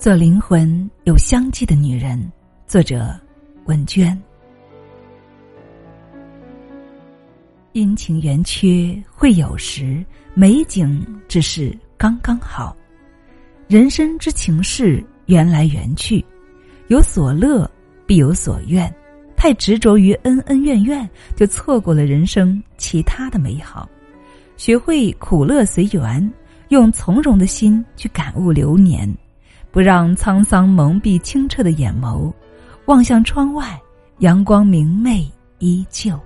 做灵魂有香气的女人，作者文娟。阴晴圆缺会有时，美景只是刚刚好。人生之情事，缘来缘去，有所乐必有所怨。太执着于恩恩怨怨，就错过了人生其他的美好。学会苦乐随缘，用从容的心去感悟流年，不让沧桑蒙蔽清澈的眼眸。望向窗外，阳光明媚依旧。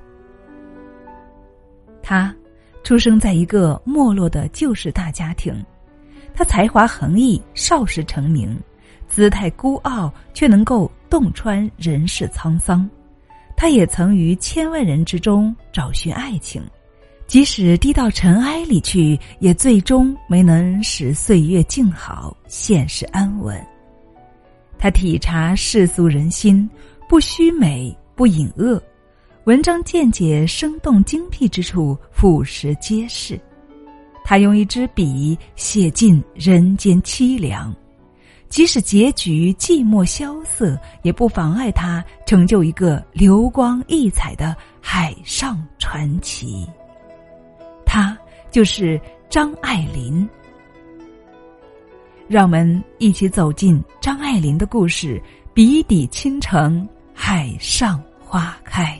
他出生在一个没落的旧式大家庭，他才华横溢，少时成名，姿态孤傲，却能够洞穿人世沧桑。他也曾于千万人之中找寻爱情，即使低到尘埃里去，也最终没能使岁月静好，现实安稳。他体察世俗人心，不虚美，不隐恶，文章见解生动精辟之处，俯拾皆是。他用一支笔写尽人间凄凉。即使结局寂寞萧瑟，也不妨碍他成就一个流光溢彩的海上传奇。就是张爱玲。让我们一起走进张爱玲的故事：笔底倾城，海上花开。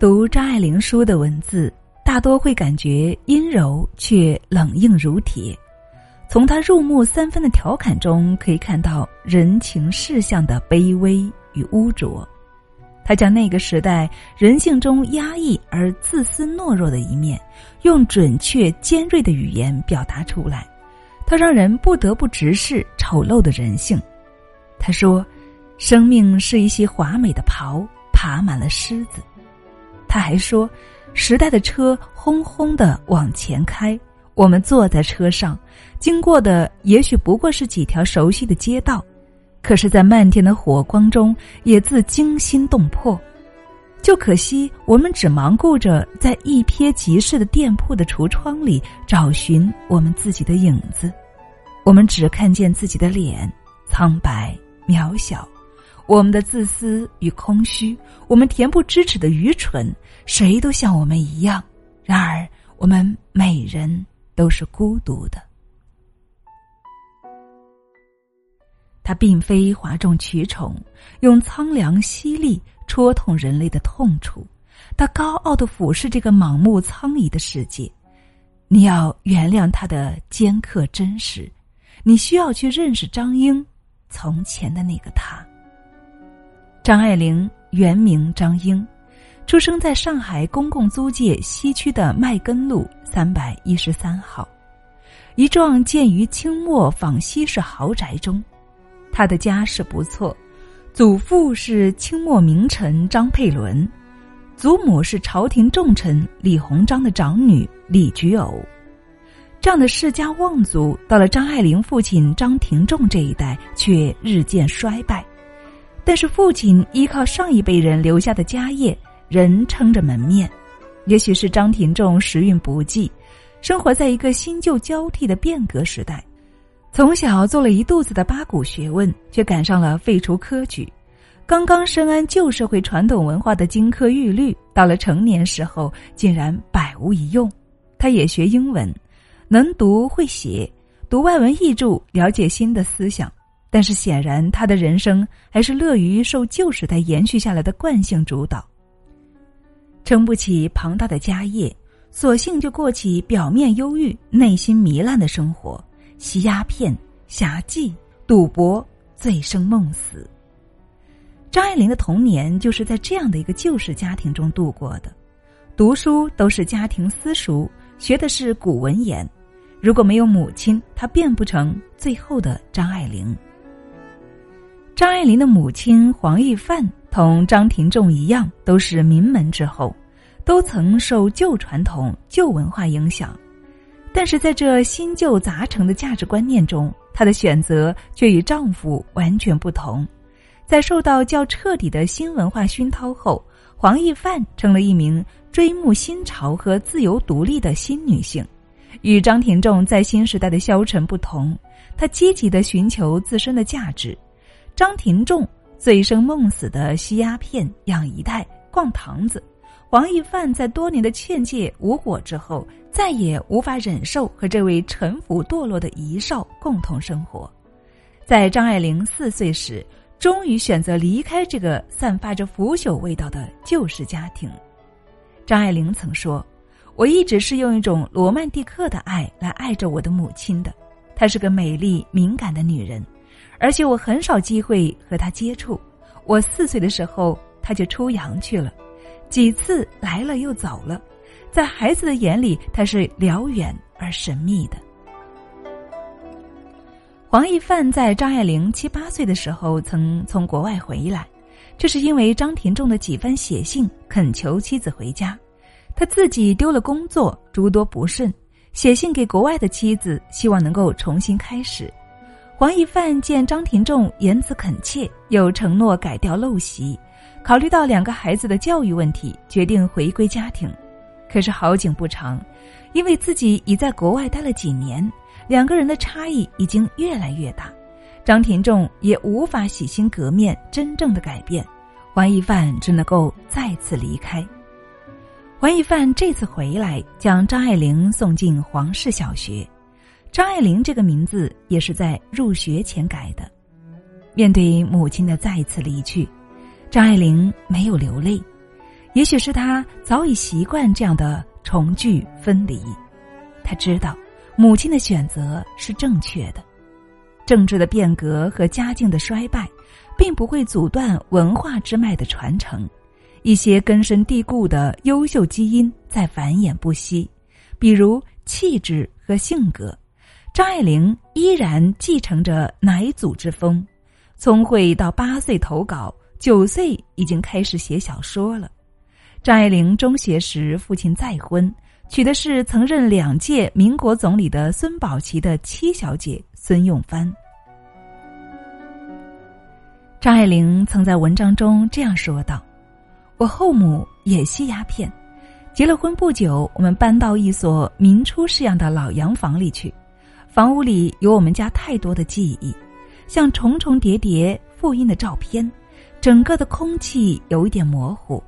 读张爱玲书的文字。大多会感觉阴柔却冷硬如铁，从他入木三分的调侃中可以看到人情世相的卑微与污浊。他将那个时代人性中压抑而自私懦弱的一面，用准确尖锐的语言表达出来，他让人不得不直视丑陋的人性。他说：“生命是一袭华美的袍，爬满了虱子。”他还说。时代的车轰轰的往前开，我们坐在车上，经过的也许不过是几条熟悉的街道，可是，在漫天的火光中，也自惊心动魄。就可惜，我们只忙顾着在一瞥即逝的店铺的橱窗里找寻我们自己的影子，我们只看见自己的脸，苍白渺小。我们的自私与空虚，我们恬不知耻的愚蠢，谁都像我们一样。然而，我们每人都是孤独的。他并非哗众取宠，用苍凉犀利戳痛人类的痛处。他高傲的俯视这个盲目苍夷的世界。你要原谅他的尖刻真实，你需要去认识张英，从前的那个他。张爱玲原名张英，出生在上海公共租界西区的麦根路三百一十三号，一幢建于清末仿西式豪宅中。他的家世不错，祖父是清末名臣张佩纶，祖母是朝廷重臣李鸿章的长女李菊藕。这样的世家望族，到了张爱玲父亲张廷仲这一代，却日渐衰败。但是父亲依靠上一辈人留下的家业，仍撑着门面。也许是张廷仲时运不济，生活在一个新旧交替的变革时代，从小做了一肚子的八股学问，却赶上了废除科举。刚刚深谙旧社会传统文化的金科玉律，到了成年时候竟然百无一用。他也学英文，能读会写，读外文译著，了解新的思想。但是显然，他的人生还是乐于受旧时代延续下来的惯性主导，撑不起庞大的家业，索性就过起表面忧郁、内心糜烂的生活，吸鸦片、侠妓、赌博，醉生梦死。张爱玲的童年就是在这样的一个旧式家庭中度过的，读书都是家庭私塾，学的是古文言。如果没有母亲，她变不成最后的张爱玲。张爱玲的母亲黄玉范同张廷仲一样，都是名门之后，都曾受旧传统、旧文化影响，但是在这新旧杂成的价值观念中，她的选择却与丈夫完全不同。在受到较彻底的新文化熏陶后，黄玉范成了一名追慕新潮和自由独立的新女性，与张廷仲在新时代的消沉不同，他积极的寻求自身的价值。张廷仲醉生梦死的吸鸦片、养姨太、逛堂子。黄一范在多年的劝诫无果之后，再也无法忍受和这位沉浮堕落的遗少共同生活。在张爱玲四岁时，终于选择离开这个散发着腐朽味道的旧式家庭。张爱玲曾说：“我一直是用一种罗曼蒂克的爱来爱着我的母亲的。她是个美丽敏感的女人，而且我很少机会和她接触。我四岁的时候，她就出洋去了，几次来了又走了。在孩子的眼里，他是辽远而神秘的。”黄一范在张爱玲七八岁的时候曾从国外回来，这是因为张廷仲的几番写信恳求妻子回家，他自己丢了工作，诸多不顺，写信给国外的妻子，希望能够重新开始。黄一范见张廷仲言辞恳切，又承诺改掉陋习，考虑到两个孩子的教育问题，决定回归家庭。可是好景不长，因为自己已在国外待了几年。两个人的差异已经越来越大，张廷仲也无法洗心革面，真正的改变，黄一范只能够再次离开。黄一范这次回来，将张爱玲送进黄氏小学，张爱玲这个名字也是在入学前改的。面对母亲的再次离去，张爱玲没有流泪，也许是她早已习惯这样的重聚分离，她知道。母亲的选择是正确的，政治的变革和家境的衰败，并不会阻断文化之脉的传承。一些根深蒂固的优秀基因在繁衍不息，比如气质和性格。张爱玲依然继承着乃祖之风，从会到八岁投稿，九岁已经开始写小说了。张爱玲中学时，父亲再婚。娶的是曾任两届民国总理的孙宝琦的七小姐孙用帆。张爱玲曾在文章中这样说道：“我后母也吸鸦片，结了婚不久，我们搬到一所明初式样的老洋房里去。房屋里有我们家太多的记忆，像重重叠叠复印的照片，整个的空气有一点模糊。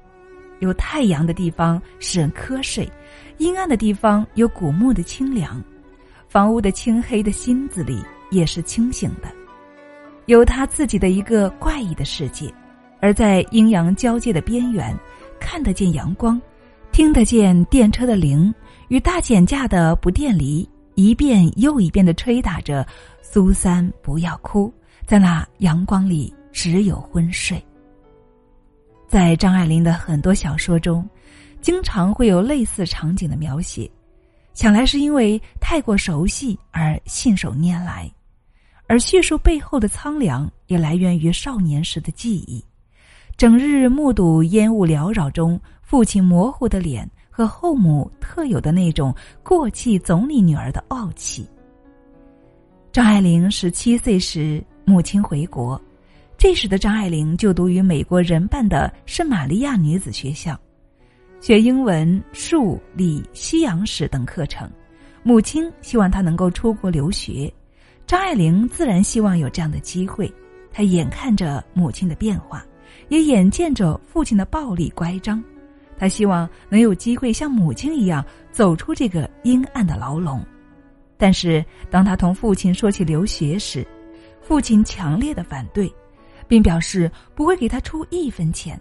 有太阳的地方使人瞌睡。”阴暗的地方有古木的清凉，房屋的青黑的心子里也是清醒的，有他自己的一个怪异的世界，而在阴阳交界的边缘，看得见阳光，听得见电车的铃与大减价的不电离，一遍又一遍的吹打着“苏三不要哭”，在那阳光里只有昏睡。在张爱玲的很多小说中。经常会有类似场景的描写，想来是因为太过熟悉而信手拈来，而叙述背后的苍凉也来源于少年时的记忆。整日目睹烟雾缭绕中父亲模糊的脸和后母特有的那种过气总理女儿的傲气。张爱玲十七岁时，母亲回国，这时的张爱玲就读于美国人办的圣玛利亚女子学校。学英文、数、理、西洋史等课程，母亲希望她能够出国留学，张爱玲自然希望有这样的机会。她眼看着母亲的变化，也眼见着父亲的暴力乖张，她希望能有机会像母亲一样走出这个阴暗的牢笼。但是，当他同父亲说起留学时，父亲强烈的反对，并表示不会给他出一分钱。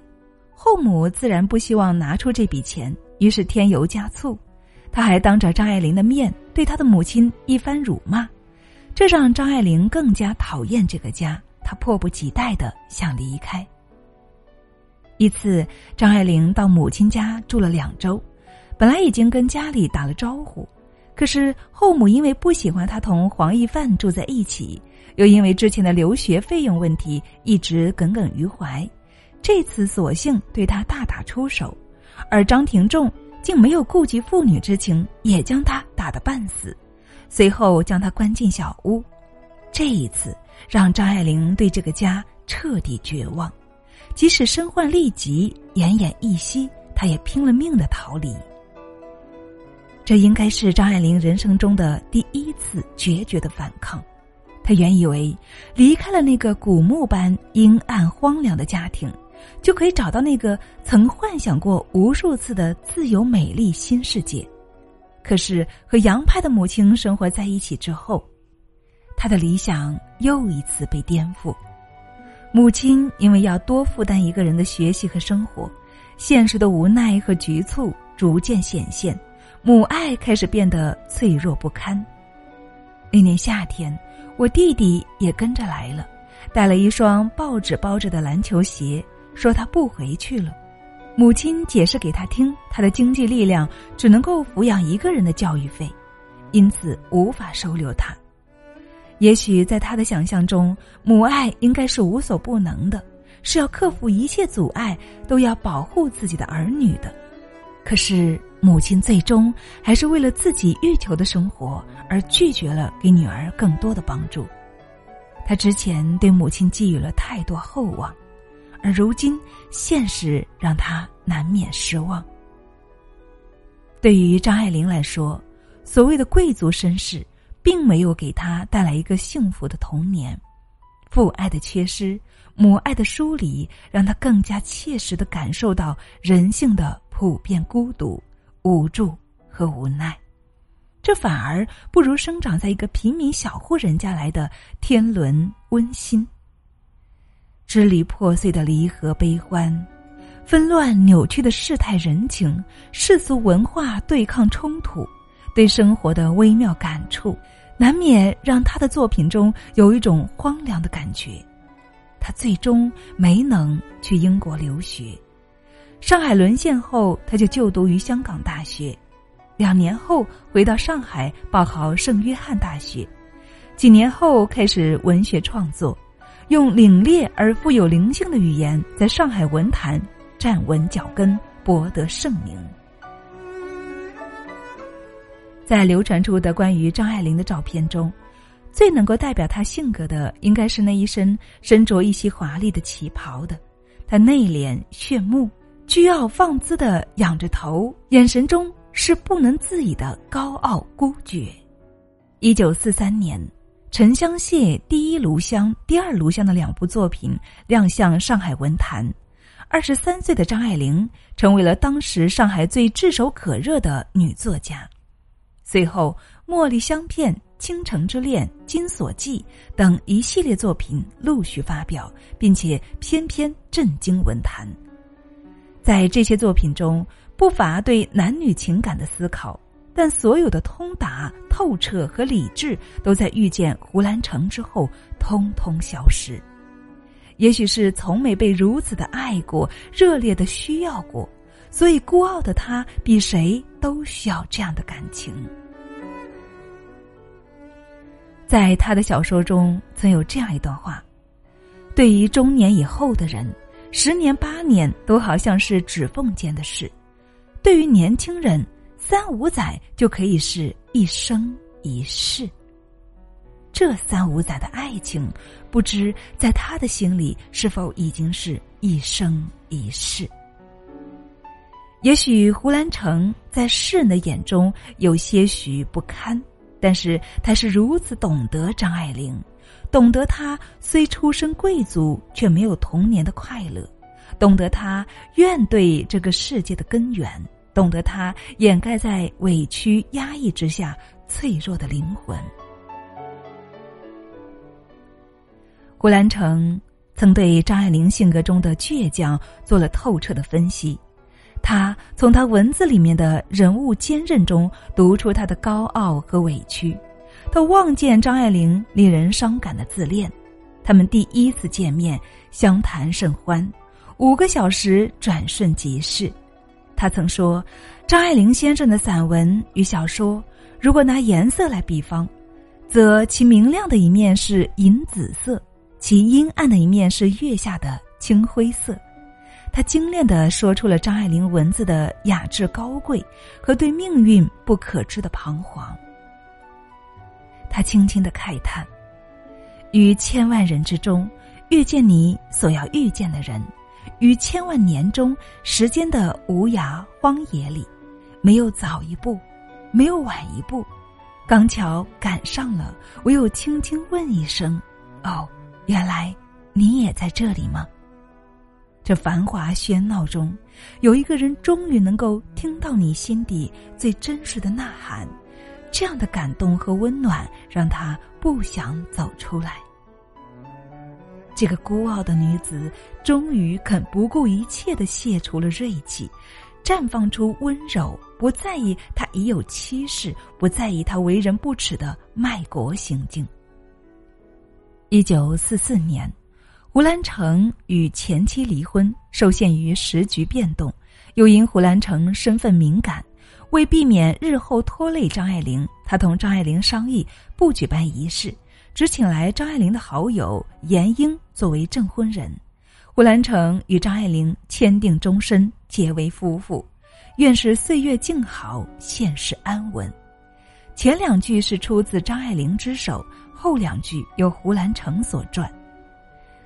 后母自然不希望拿出这笔钱，于是添油加醋。他还当着张爱玲的面对他的母亲一番辱骂，这让张爱玲更加讨厌这个家。她迫不及待的想离开。一次，张爱玲到母亲家住了两周，本来已经跟家里打了招呼，可是后母因为不喜欢她同黄一范住在一起，又因为之前的留学费用问题一直耿耿于怀。这次索性对他大打出手，而张廷仲竟没有顾及父女之情，也将他打得半死，随后将他关进小屋。这一次让张爱玲对这个家彻底绝望，即使身患痢疾、奄奄一息，她也拼了命的逃离。这应该是张爱玲人生中的第一次决绝的反抗。他原以为离开了那个古墓般阴暗荒凉的家庭，就可以找到那个曾幻想过无数次的自由美丽新世界。可是和杨派的母亲生活在一起之后，他的理想又一次被颠覆。母亲因为要多负担一个人的学习和生活，现实的无奈和局促逐渐显现。母爱开始变得脆弱不堪。那年夏天，我弟弟也跟着来了，带了一双报纸包着的篮球鞋，说他不回去了。母亲解释给他听，他的经济力量只能够抚养一个人的教育费，因此无法收留他。也许在他的想象中，母爱应该是无所不能的，是要克服一切阻碍，都要保护自己的儿女的。可是。母亲最终还是为了自己欲求的生活而拒绝了给女儿更多的帮助。他之前对母亲寄予了太多厚望，而如今现实让他难免失望。对于张爱玲来说，所谓的贵族身世并没有给她带来一个幸福的童年，父爱的缺失、母爱的疏离，让她更加切实的感受到人性的普遍孤独。无助和无奈，这反而不如生长在一个平民小户人家来的天伦温馨。支离破碎的离合悲欢，纷乱扭曲的世态人情，世俗文化对抗冲突，对生活的微妙感触，难免让他的作品中有一种荒凉的感觉。他最终没能去英国留学。上海沦陷后，他就就读于香港大学，两年后回到上海报考圣约翰大学，几年后开始文学创作，用凛冽而富有灵性的语言在上海文坛站稳脚跟，博得盛名。在流传出的关于张爱玲的照片中，最能够代表她性格的，应该是那一身身着一袭华丽的旗袍的，她内敛炫目。倨傲放姿的仰着头，眼神中是不能自已的高傲孤绝。一九四三年，《沉香屑》第一炉香、第二炉香的两部作品亮相上海文坛。二十三岁的张爱玲成为了当时上海最炙手可热的女作家。随后，《茉莉香片》《倾城之恋》《金锁记》等一系列作品陆续发表，并且偏偏震惊文坛。在这些作品中，不乏对男女情感的思考，但所有的通达、透彻和理智，都在遇见胡兰成之后通通消失。也许是从没被如此的爱过、热烈的需要过，所以孤傲的他比谁都需要这样的感情。在他的小说中，曾有这样一段话：对于中年以后的人。十年八年都好像是指缝间的事，对于年轻人，三五载就可以是一生一世。这三五载的爱情，不知在他的心里是否已经是一生一世？也许胡兰成在世人的眼中有些许不堪，但是他是如此懂得张爱玲。懂得他虽出身贵族，却没有童年的快乐；懂得他怨对这个世界的根源；懂得他掩盖在委屈压抑之下脆弱的灵魂。胡兰成曾对张爱玲性格中的倔强做了透彻的分析，他从他文字里面的人物坚韧中读出他的高傲和委屈。他望见张爱玲令人伤感的自恋，他们第一次见面，相谈甚欢，五个小时转瞬即逝。他曾说，张爱玲先生的散文与小说，如果拿颜色来比方，则其明亮的一面是银紫色，其阴暗的一面是月下的青灰色。他精炼地说出了张爱玲文字的雅致高贵和对命运不可知的彷徨。他轻轻的慨叹：“于千万人之中，遇见你所要遇见的人；于千万年中，时间的无涯荒野里，没有早一步，没有晚一步，刚巧赶上了，唯有轻轻问一声：“哦，原来你也在这里吗？”这繁华喧闹中，有一个人终于能够听到你心底最真实的呐喊，这样的感动和温暖让他不想走出来。这个孤傲的女子终于肯不顾一切的卸除了锐气，绽放出温柔，不在意他已有妻室，不在意他为人不耻的卖国行径。一九四四年。胡兰成与前妻离婚，受限于时局变动，又因胡兰成身份敏感，为避免日后拖累张爱玲，他同张爱玲商议不举办仪式，只请来张爱玲的好友严英作为证婚人。胡兰成与张爱玲签订终身，结为夫妇，愿是岁月静好，现世安稳。前两句是出自张爱玲之手，后两句由胡兰成所撰。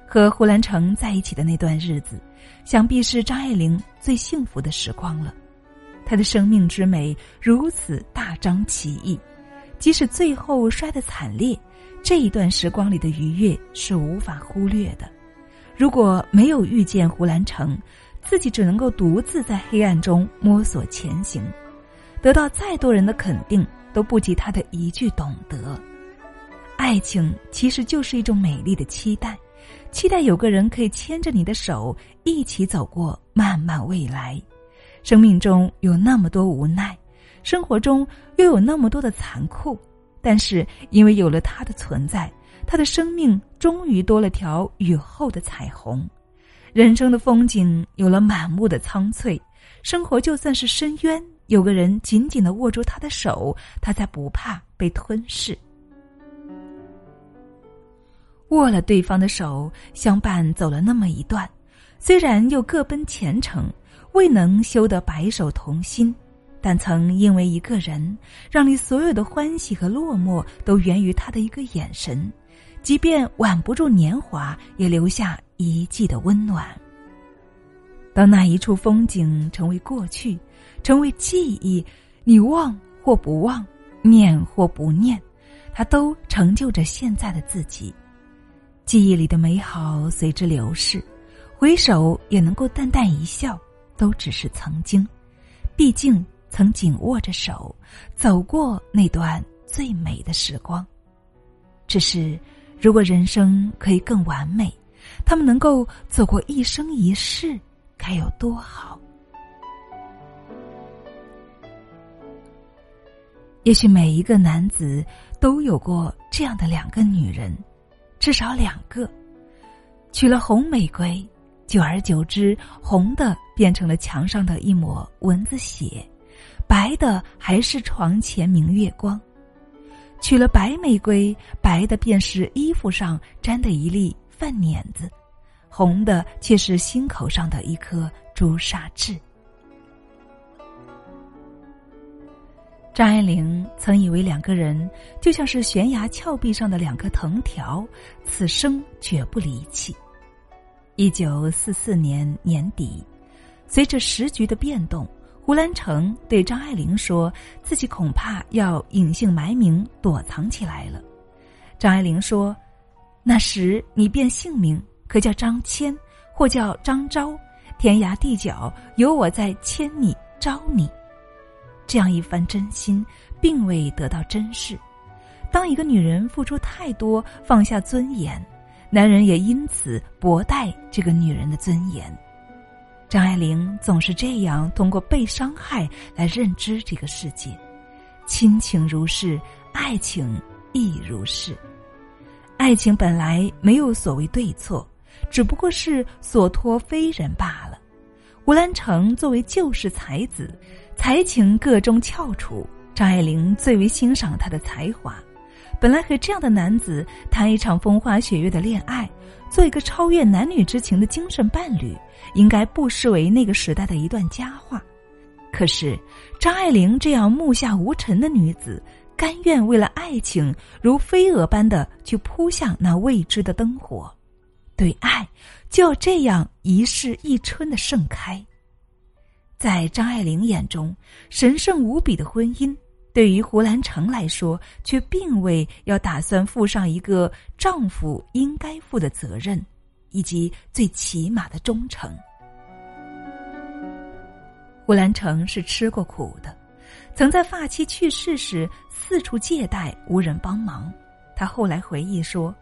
和胡兰成在一起的那段日子，想必是张爱玲最幸福的时光了。他的生命之美如此大张旗异，即使最后摔得惨烈，这一段时光里的愉悦是无法忽略的。如果没有遇见胡兰成，自己只能够独自在黑暗中摸索前行，得到再多人的肯定，都不及他的一句懂得。爱情其实就是一种美丽的期待。期待有个人可以牵着你的手一起走过漫漫未来。生命中有那么多无奈，生活中又有那么多的残酷，但是因为有了他的存在，他的生命终于多了条雨后的彩虹。人生的风景有了满目的苍翠，生活就算是深渊，有个人紧紧的握住他的手，他才不怕被吞噬。握了对方的手，相伴走了那么一段，虽然又各奔前程，未能修得白首同心，但曾因为一个人，让你所有的欢喜和落寞都源于他的一个眼神，即便挽不住年华，也留下一季的温暖。当那一处风景成为过去，成为记忆，你忘或不忘，念或不念，它都成就着现在的自己。记忆里的美好随之流逝，回首也能够淡淡一笑，都只是曾经。毕竟曾紧握着手，走过那段最美的时光。只是，如果人生可以更完美，他们能够走过一生一世，该有多好？也许每一个男子都有过这样的两个女人。至少两个，娶了红玫瑰，久而久之，红的变成了墙上的一抹蚊子血，白的还是床前明月光；娶了白玫瑰，白的便是衣服上沾的一粒饭碾子，红的却是心口上的一颗朱砂痣。张爱玲曾以为两个人就像是悬崖峭壁上的两颗藤条，此生绝不离弃。一九四四年年底，随着时局的变动，胡兰成对张爱玲说自己恐怕要隐姓埋名躲藏起来了。张爱玲说：“那时你变姓名，可叫张谦，或叫张昭，天涯地角有我在牵你招你。”这样一番真心，并未得到珍视。当一个女人付出太多，放下尊严，男人也因此薄待这个女人的尊严。张爱玲总是这样通过被伤害来认知这个世界。亲情如是，爱情亦如是。爱情本来没有所谓对错，只不过是所托非人罢了。胡兰成作为旧式才子。才情各中翘楚，张爱玲最为欣赏他的才华。本来和这样的男子谈一场风花雪月的恋爱，做一个超越男女之情的精神伴侣，应该不失为那个时代的一段佳话。可是，张爱玲这样目下无尘的女子，甘愿为了爱情如飞蛾般的去扑向那未知的灯火，对爱就要这样一世一春的盛开。在张爱玲眼中，神圣无比的婚姻，对于胡兰成来说，却并未要打算负上一个丈夫应该负的责任，以及最起码的忠诚。胡兰成是吃过苦的，曾在发妻去世时四处借贷，无人帮忙。他后来回忆说：“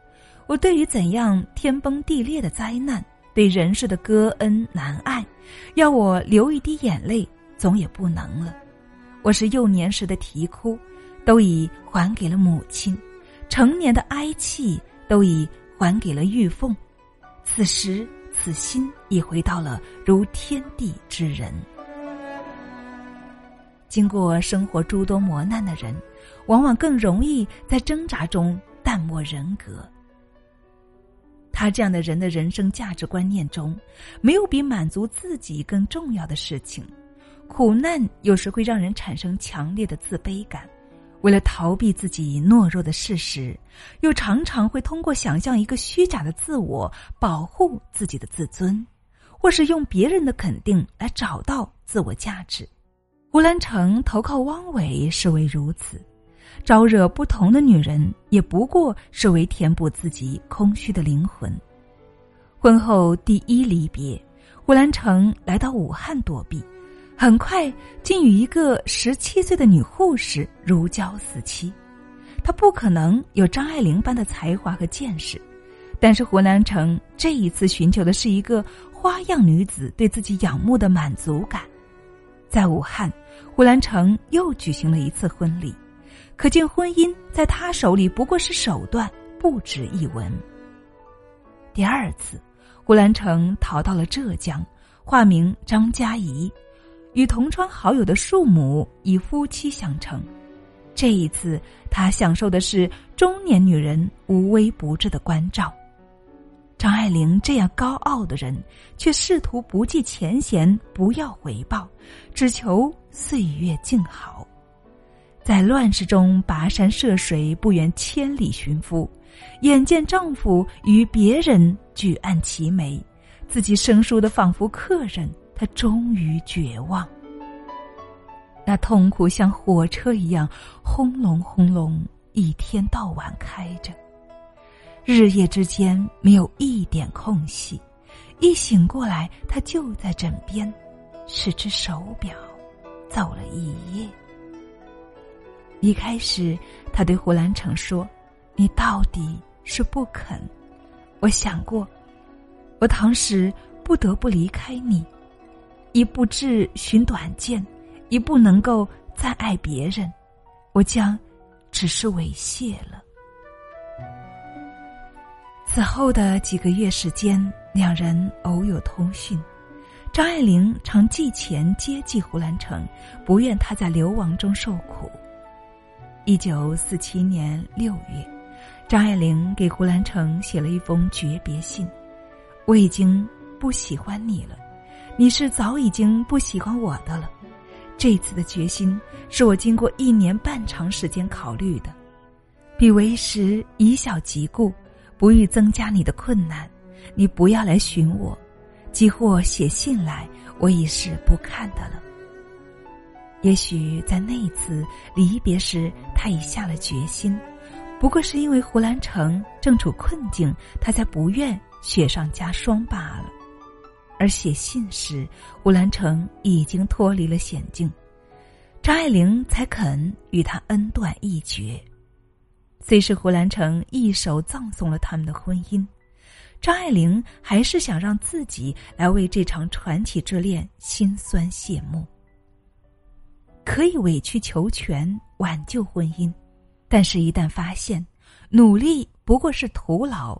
我对于怎样天崩地裂的灾难，对人世的割恩难爱，要我流一滴眼泪，总也不能了。”我是幼年时的啼哭，都已还给了母亲；成年的哀泣，都已还给了玉凤。此时此心已回到了如天地之人。经过生活诸多磨难的人，往往更容易在挣扎中淡漠人格。他这样的人的人生价值观念中，没有比满足自己更重要的事情。苦难有时会让人产生强烈的自卑感，为了逃避自己懦弱的事实，又常常会通过想象一个虚假的自我保护自己的自尊，或是用别人的肯定来找到自我价值。胡兰成投靠汪伟是为如此，招惹不同的女人也不过是为填补自己空虚的灵魂。婚后第一离别，胡兰成来到武汉躲避。很快，竟与一个十七岁的女护士如胶似漆。他不可能有张爱玲般的才华和见识，但是胡兰成这一次寻求的是一个花样女子对自己仰慕的满足感。在武汉，胡兰成又举行了一次婚礼，可见婚姻在他手里不过是手段，不值一文。第二次，胡兰成逃到了浙江，化名张嘉怡。与同窗好友的庶母以夫妻相称，这一次他享受的是中年女人无微不至的关照。张爱玲这样高傲的人，却试图不计前嫌，不要回报，只求岁月静好。在乱世中跋山涉水，不远千里寻夫，眼见丈夫与别人举案齐眉，自己生疏的仿佛客人。他终于绝望，那痛苦像火车一样轰隆轰隆，一天到晚开着，日夜之间没有一点空隙。一醒过来，他就在枕边，是只手表，走了一夜。一开始，他对胡兰成说：“你到底是不肯。我想过，我当时不得不离开你。”一不至寻短见，一不能够再爱别人，我将只是猥亵了。此后的几个月时间，两人偶有通讯。张爱玲常寄钱接济胡兰成，不愿他在流亡中受苦。一九四七年六月，张爱玲给胡兰成写了一封诀别信：“我已经不喜欢你了。”你是早已经不喜欢我的了，这次的决心是我经过一年半长时间考虑的。彼为时以小及故，不欲增加你的困难，你不要来寻我，即或写信来，我已是不看的了。也许在那一次离别时，他已下了决心，不过是因为胡兰成正处困境，他才不愿雪上加霜罢了。而写信时，胡兰成已经脱离了险境，张爱玲才肯与他恩断义绝。虽是胡兰成一手葬送了他们的婚姻，张爱玲还是想让自己来为这场传奇之恋心酸谢幕。可以委曲求全挽救婚姻，但是，一旦发现努力不过是徒劳，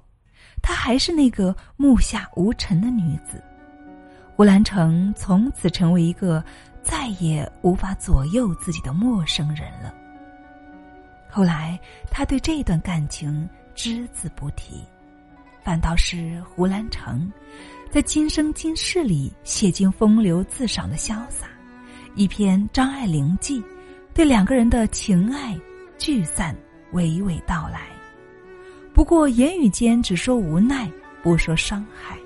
她还是那个目下无尘的女子。胡兰成从此成为一个再也无法左右自己的陌生人了。后来，他对这段感情只字不提，反倒是胡兰成在《今生今世》里写尽风流自赏的潇洒，一篇《张爱玲记》，对两个人的情爱聚散娓娓道来。不过言语间只说无奈，不说伤害。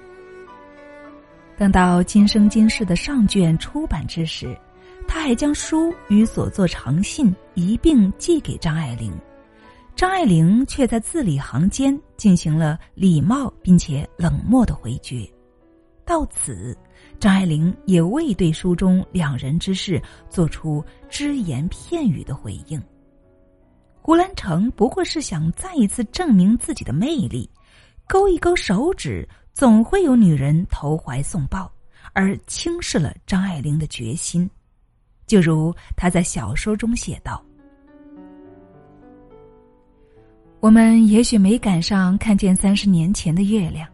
等到《今生今世》的上卷出版之时，他还将书与所作长信一并寄给张爱玲。张爱玲却在字里行间进行了礼貌并且冷漠的回绝。到此，张爱玲也未对书中两人之事做出只言片语的回应。胡兰成不过是想再一次证明自己的魅力，勾一勾手指，总会有女人投怀送抱，而轻视了张爱玲的决心。就如他在小说中写道。我们也许没赶上看见三十年前的月亮，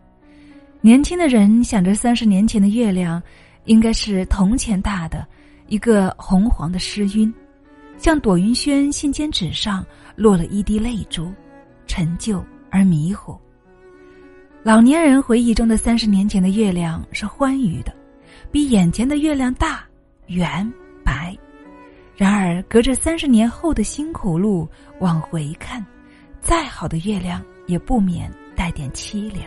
年轻的人想着三十年前的月亮，应该是铜钱大的，一个红黄的湿晕，像朵云轩信笺纸上落了一滴泪珠，陈旧而迷糊。老年人回忆中的三十年前的月亮是欢愉的，比眼前的月亮大、圆、白。然而，隔着三十年后的辛苦路往回看。再好的月亮也不免带点凄凉。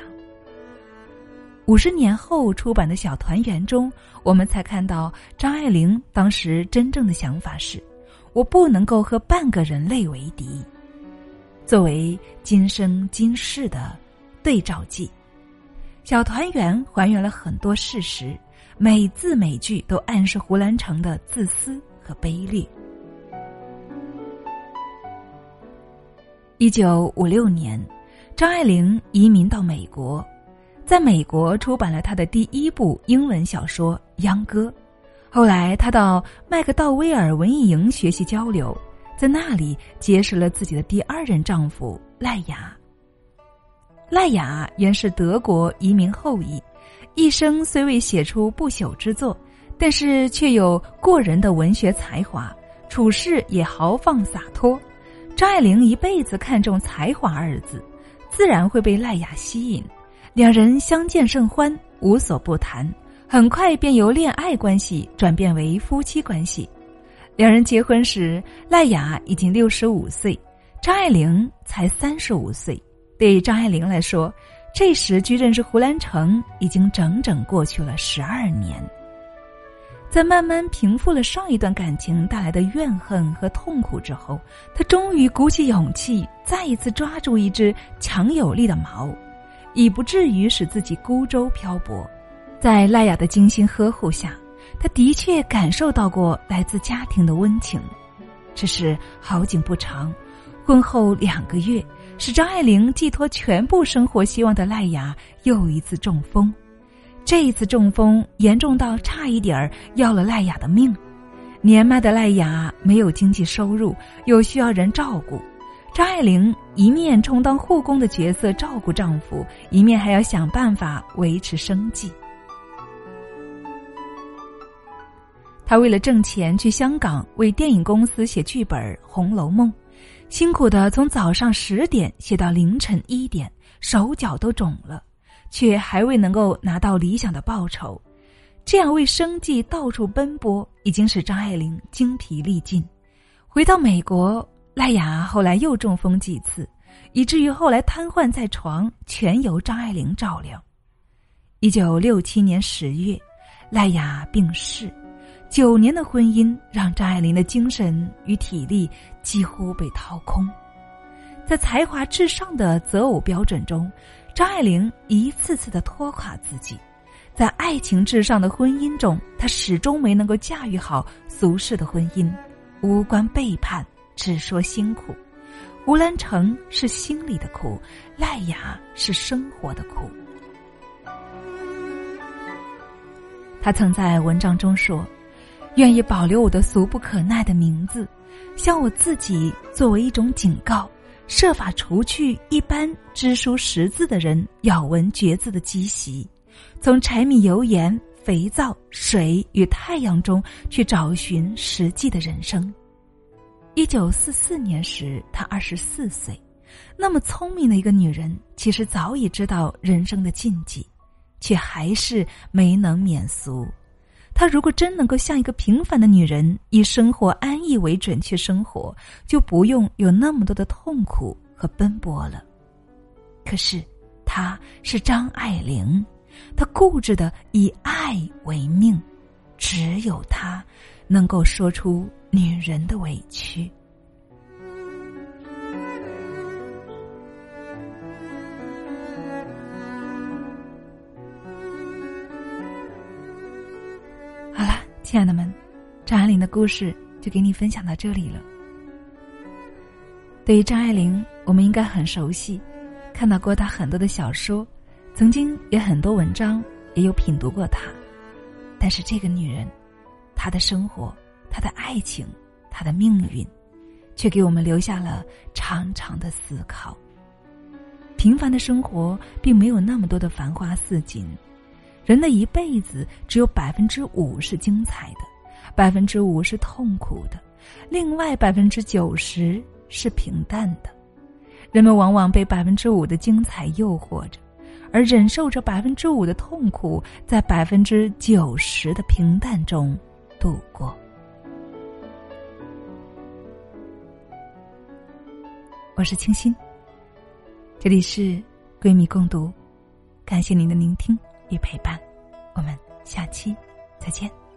五十年后出版的小团圆中，我们才看到张爱玲当时真正的想法是：我不能够和半个人类为敌。作为今生今世的对照记，小团圆还原了很多事实，每字每句都暗示胡兰成的自私和卑劣。一九五六年，张爱玲移民到美国，在美国出版了她的第一部英文小说《秧歌》。后来，她到麦克道威尔文艺营学习交流，在那里结识了自己的第二任丈夫赖雅。赖雅原是德国移民后裔，一生虽未写出不朽之作，但是却有过人的文学才华，处事也豪放洒脱。张爱玲一辈子看重才华二字，自然会被赖雅吸引。两人相见甚欢，无所不谈，很快便由恋爱关系转变为夫妻关系。两人结婚时，赖雅已经六十五岁，张爱玲才三十五岁。对张爱玲来说，这时距认识胡兰成已经整整过去了十二年。在慢慢平复了上一段感情带来的怨恨和痛苦之后，他终于鼓起勇气，再一次抓住一只强有力的矛，以不至于使自己孤舟漂泊。在赖雅的精心呵护下，他的确感受到过来自家庭的温情。只是好景不长，婚后两个月，使张爱玲寄托全部生活希望的赖雅又一次中风。这一次中风严重到差一点儿要了赖雅的命，年迈的赖雅没有经济收入，又需要人照顾，张爱玲一面充当护工的角色照顾丈夫，一面还要想办法维持生计。她为了挣钱去香港为电影公司写剧本《红楼梦》，辛苦的从早上十点写到凌晨一点，手脚都肿了。却还未能够拿到理想的报酬，这样为生计到处奔波，已经使张爱玲精疲力尽。回到美国，赖雅后来又中风几次，以至于后来瘫痪在床，全由张爱玲照料。一九六七年十月，赖雅病逝。九年的婚姻让张爱玲的精神与体力几乎被掏空，在才华至上的择偶标准中。张爱玲一次次的拖垮自己，在爱情至上的婚姻中，她始终没能够驾驭好俗世的婚姻，无关背叛，只说辛苦。胡兰成是心里的苦，赖雅是生活的苦。他曾在文章中说：“愿意保留我的俗不可耐的名字，向我自己作为一种警告。”设法除去一般知书识字的人咬文嚼字的积习，从柴米油盐、肥皂、水与太阳中去找寻实际的人生。一九四四年时，她二十四岁，那么聪明的一个女人，其实早已知道人生的禁忌，却还是没能免俗。她如果真能够像一个平凡的女人，以生活安逸为准去生活，就不用有那么多的痛苦和奔波了。可是，她是张爱玲，她固执的以爱为命，只有她能够说出女人的委屈。亲爱的们，张爱玲的故事就给你分享到这里了。对于张爱玲，我们应该很熟悉，看到过她很多的小说，曾经也很多文章，也有品读过她。但是这个女人，她的生活、她的爱情、她的命运，却给我们留下了长长的思考。平凡的生活并没有那么多的繁花似锦，人的一辈子只有百分之五是精彩的，百分之五是痛苦的，另外百分之九十。是平淡的，人们往往被百分之五的精彩诱惑着，而忍受着百分之五的痛苦，在百分之九十的平淡中度过。我是清新，这里是闺蜜共读，感谢您的聆听与陪伴，我们下期再见。